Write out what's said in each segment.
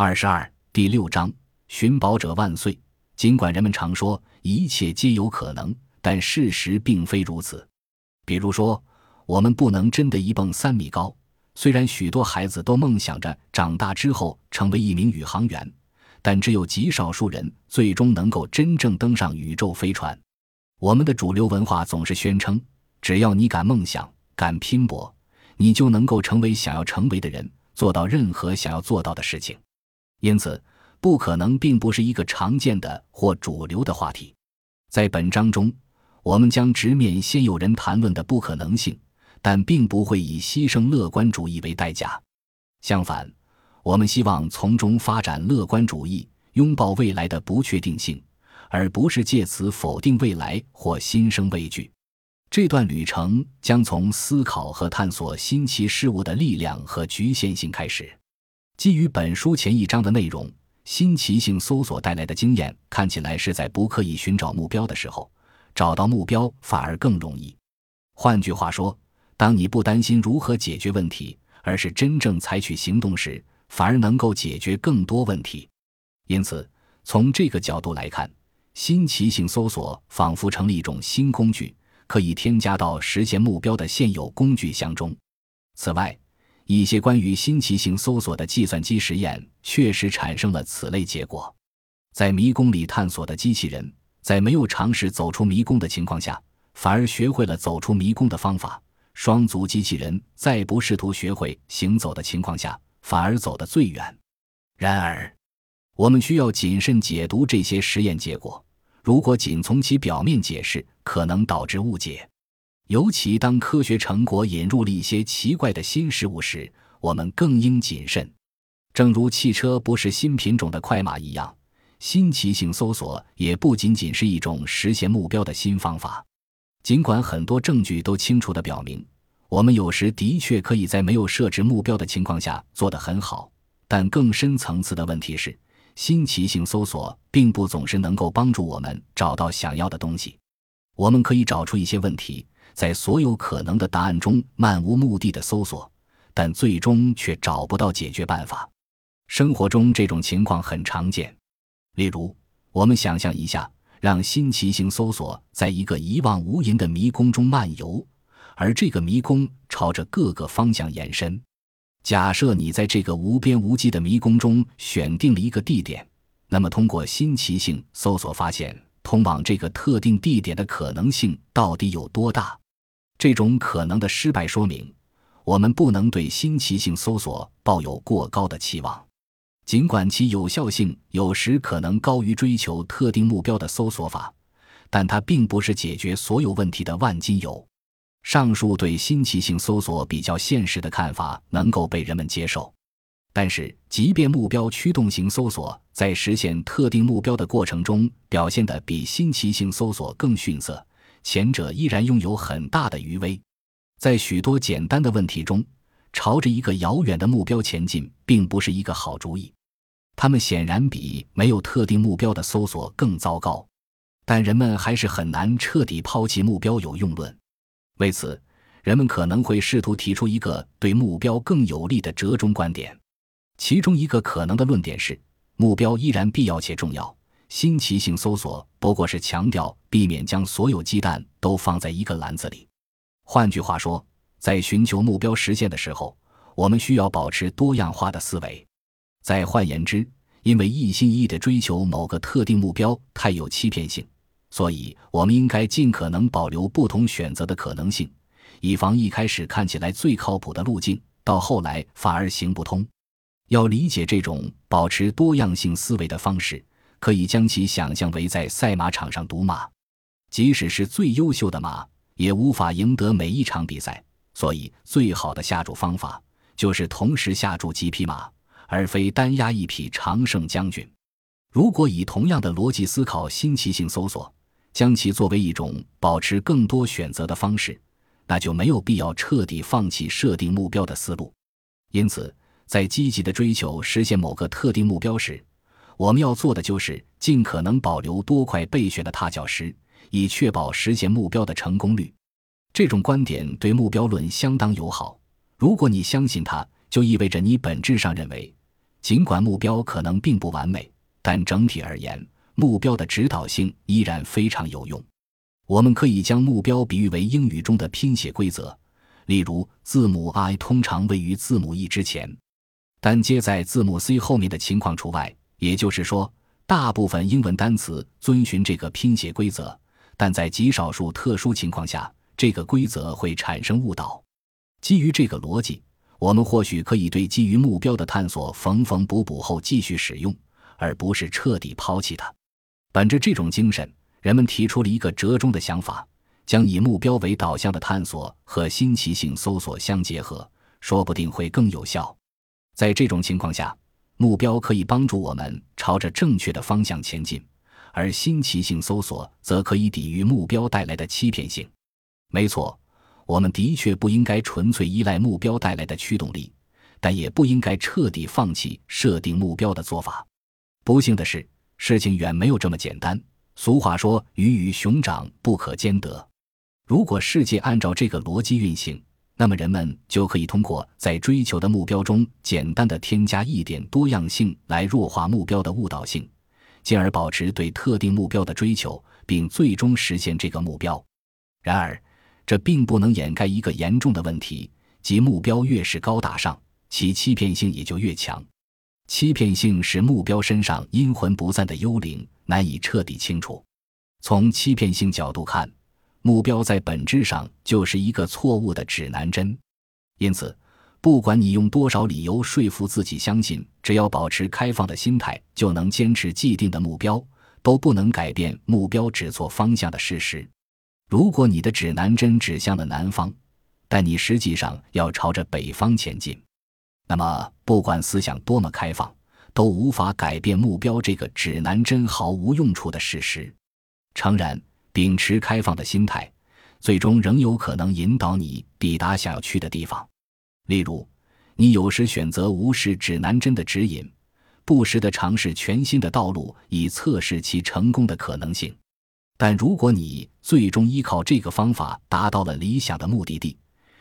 二十二第六章寻宝者万岁。尽管人们常说一切皆有可能，但事实并非如此。比如说，我们不能真的一蹦三米高。虽然许多孩子都梦想着长大之后成为一名宇航员，但只有极少数人最终能够真正登上宇宙飞船。我们的主流文化总是宣称，只要你敢梦想、敢拼搏，你就能够成为想要成为的人，做到任何想要做到的事情。因此，不可能并不是一个常见的或主流的话题。在本章中，我们将直面现有人谈论的不可能性，但并不会以牺牲乐观主义为代价。相反，我们希望从中发展乐观主义，拥抱未来的不确定性。而不是借此否定未来或心生畏惧。这段旅程将从思考和探索新奇事物的力量和局限性开始。基于本书前一章的内容，新奇性搜索带来的经验看起来是在不刻意寻找目标的时候，找到目标反而更容易。换句话说，当你不担心如何解决问题，而是真正采取行动时，反而能够解决更多问题。因此，从这个角度来看。新奇性搜索仿佛成了一种新工具，可以添加到实现目标的现有工具箱中。此外，一些关于新奇性搜索的计算机实验确实产生了此类结果。在迷宫里探索的机器人，在没有尝试走出迷宫的情况下，反而学会了走出迷宫的方法。双足机器人在不试图学会行走的情况下，反而走得最远。然而，我们需要谨慎解读这些实验结果。如果仅从其表面解释，可能导致误解，尤其当科学成果引入了一些奇怪的新事物时，我们更应谨慎。正如汽车不是新品种的快马一样，新奇性搜索也不仅仅是一种实现目标的新方法。尽管很多证据都清楚地表明，我们有时的确可以在没有设置目标的情况下做得很好，但更深层次的问题是。新奇性搜索并不总是能够帮助我们找到想要的东西。我们可以找出一些问题，在所有可能的答案中漫无目的的搜索，但最终却找不到解决办法。生活中这种情况很常见。例如，我们想象一下，让新奇性搜索在一个一望无垠的迷宫中漫游，而这个迷宫朝着各个方向延伸。假设你在这个无边无际的迷宫中选定了一个地点，那么通过新奇性搜索发现通往这个特定地点的可能性到底有多大？这种可能的失败说明，我们不能对新奇性搜索抱有过高的期望，尽管其有效性有时可能高于追求特定目标的搜索法，但它并不是解决所有问题的万金油。上述对新奇性搜索比较现实的看法能够被人们接受，但是，即便目标驱动型搜索在实现特定目标的过程中表现得比新奇性搜索更逊色，前者依然拥有很大的余威。在许多简单的问题中，朝着一个遥远的目标前进并不是一个好主意。他们显然比没有特定目标的搜索更糟糕，但人们还是很难彻底抛弃目标有用论。为此，人们可能会试图提出一个对目标更有利的折中观点。其中一个可能的论点是，目标依然必要且重要。新奇性搜索不过是强调避免将所有鸡蛋都放在一个篮子里。换句话说，在寻求目标实现的时候，我们需要保持多样化的思维。再换言之，因为一心一意地追求某个特定目标太有欺骗性。所以，我们应该尽可能保留不同选择的可能性，以防一开始看起来最靠谱的路径，到后来反而行不通。要理解这种保持多样性思维的方式，可以将其想象为在赛马场上赌马。即使是最优秀的马，也无法赢得每一场比赛。所以，最好的下注方法就是同时下注几匹马，而非单押一匹常胜将军。如果以同样的逻辑思考新奇性搜索，将其作为一种保持更多选择的方式，那就没有必要彻底放弃设定目标的思路。因此，在积极的追求实现某个特定目标时，我们要做的就是尽可能保留多块备选的踏脚石，以确保实现目标的成功率。这种观点对目标论相当友好。如果你相信它，就意味着你本质上认为，尽管目标可能并不完美，但整体而言，目标的指导性依然非常有用。我们可以将目标比喻为英语中的拼写规则，例如字母 I 通常位于字母 E 之前，但接在字母 C 后面的情况除外。也就是说，大部分英文单词遵循这个拼写规则，但在极少数特殊情况下，这个规则会产生误导。基于这个逻辑，我们或许可以对基于目标的探索缝缝补补后继续使用，而不是彻底抛弃它。本着这种精神，人们提出了一个折中的想法：将以目标为导向的探索和新奇性搜索相结合，说不定会更有效。在这种情况下，目标可以帮助我们朝着正确的方向前进，而新奇性搜索则可以抵御目标带来的欺骗性。没错。我们的确不应该纯粹依赖目标带来的驱动力，但也不应该彻底放弃设定目标的做法。不幸的是，事情远没有这么简单。俗话说：“鱼与熊掌不可兼得。”如果世界按照这个逻辑运行，那么人们就可以通过在追求的目标中简单的添加一点多样性来弱化目标的误导性，进而保持对特定目标的追求，并最终实现这个目标。然而，这并不能掩盖一个严重的问题，即目标越是高大上，其欺骗性也就越强。欺骗性是目标身上阴魂不散的幽灵，难以彻底清除。从欺骗性角度看，目标在本质上就是一个错误的指南针。因此，不管你用多少理由说服自己相信，只要保持开放的心态就能坚持既定的目标，都不能改变目标指错方向的事实。如果你的指南针指向了南方，但你实际上要朝着北方前进，那么不管思想多么开放，都无法改变目标这个指南针毫无用处的事实。诚然，秉持开放的心态，最终仍有可能引导你抵达想要去的地方。例如，你有时选择无视指南针的指引，不时地尝试全新的道路，以测试其成功的可能性。但如果你最终依靠这个方法达到了理想的目的地，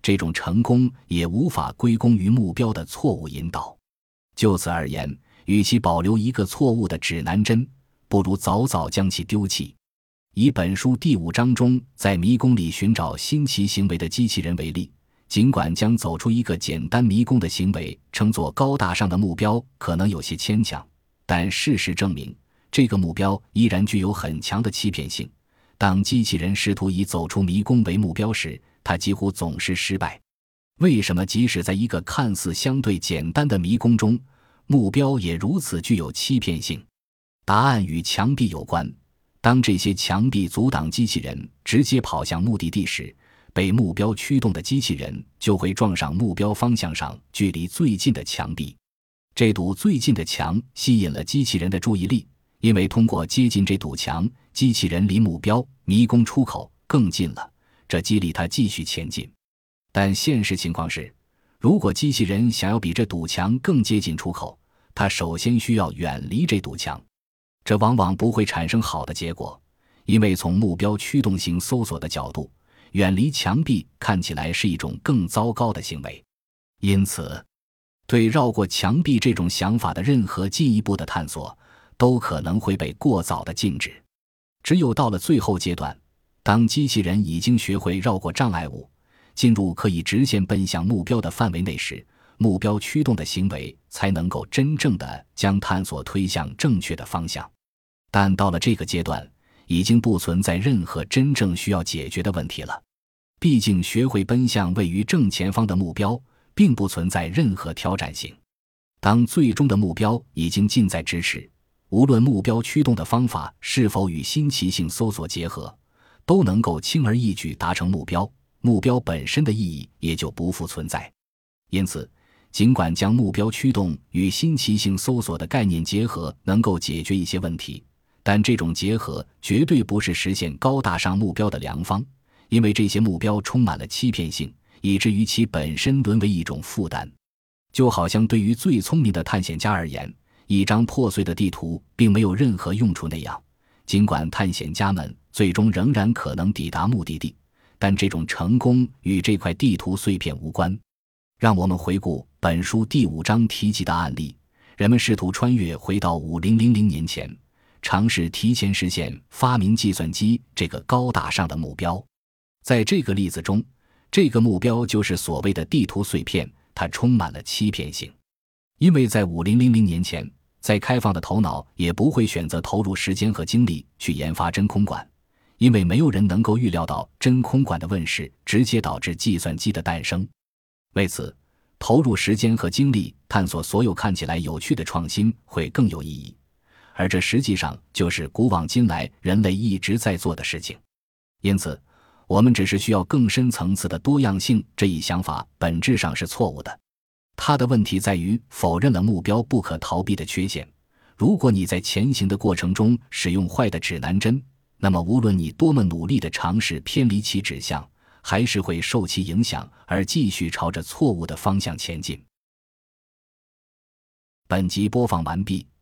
这种成功也无法归功于目标的错误引导。就此而言，与其保留一个错误的指南针，不如早早将其丢弃。以本书第五章中在迷宫里寻找新奇行为的机器人为例，尽管将走出一个简单迷宫的行为称作高大上的目标可能有些牵强，但事实证明。这个目标依然具有很强的欺骗性。当机器人试图以走出迷宫为目标时，它几乎总是失败。为什么即使在一个看似相对简单的迷宫中，目标也如此具有欺骗性？答案与墙壁有关。当这些墙壁阻挡机器人直接跑向目的地时，被目标驱动的机器人就会撞上目标方向上距离最近的墙壁。这堵最近的墙吸引了机器人的注意力。因为通过接近这堵墙，机器人离目标迷宫出口更近了，这激励它继续前进。但现实情况是，如果机器人想要比这堵墙更接近出口，它首先需要远离这堵墙。这往往不会产生好的结果，因为从目标驱动型搜索的角度，远离墙壁看起来是一种更糟糕的行为。因此，对绕过墙壁这种想法的任何进一步的探索。都可能会被过早的禁止。只有到了最后阶段，当机器人已经学会绕过障碍物，进入可以直线奔向目标的范围内时，目标驱动的行为才能够真正的将探索推向正确的方向。但到了这个阶段，已经不存在任何真正需要解决的问题了。毕竟，学会奔向位于正前方的目标，并不存在任何挑战性。当最终的目标已经近在咫尺。无论目标驱动的方法是否与新奇性搜索结合，都能够轻而易举达成目标。目标本身的意义也就不复存在。因此，尽管将目标驱动与新奇性搜索的概念结合能够解决一些问题，但这种结合绝对不是实现高大上目标的良方，因为这些目标充满了欺骗性，以至于其本身沦为一种负担。就好像对于最聪明的探险家而言。一张破碎的地图并没有任何用处那样，尽管探险家们最终仍然可能抵达目的地，但这种成功与这块地图碎片无关。让我们回顾本书第五章提及的案例，人们试图穿越回到五零零零年前，尝试提前实现发明计算机这个高大上的目标。在这个例子中，这个目标就是所谓的地图碎片，它充满了欺骗性，因为在五零零零年前，再开放的头脑也不会选择投入时间和精力去研发真空管，因为没有人能够预料到真空管的问世直接导致计算机的诞生。为此。投入时间和精力探索所有看起来有趣的创新会更有意义，而这实际上就是古往今来人类一直在做的事情。因此，我们只是需要更深层次的多样性。这一想法本质上是错误的。它的问题在于否认了目标不可逃避的缺陷。如果你在前行的过程中使用坏的指南针，那么无论你多么努力地尝试偏离其指向。还是会受其影响而继续朝着错误的方向前进。本集播放完毕，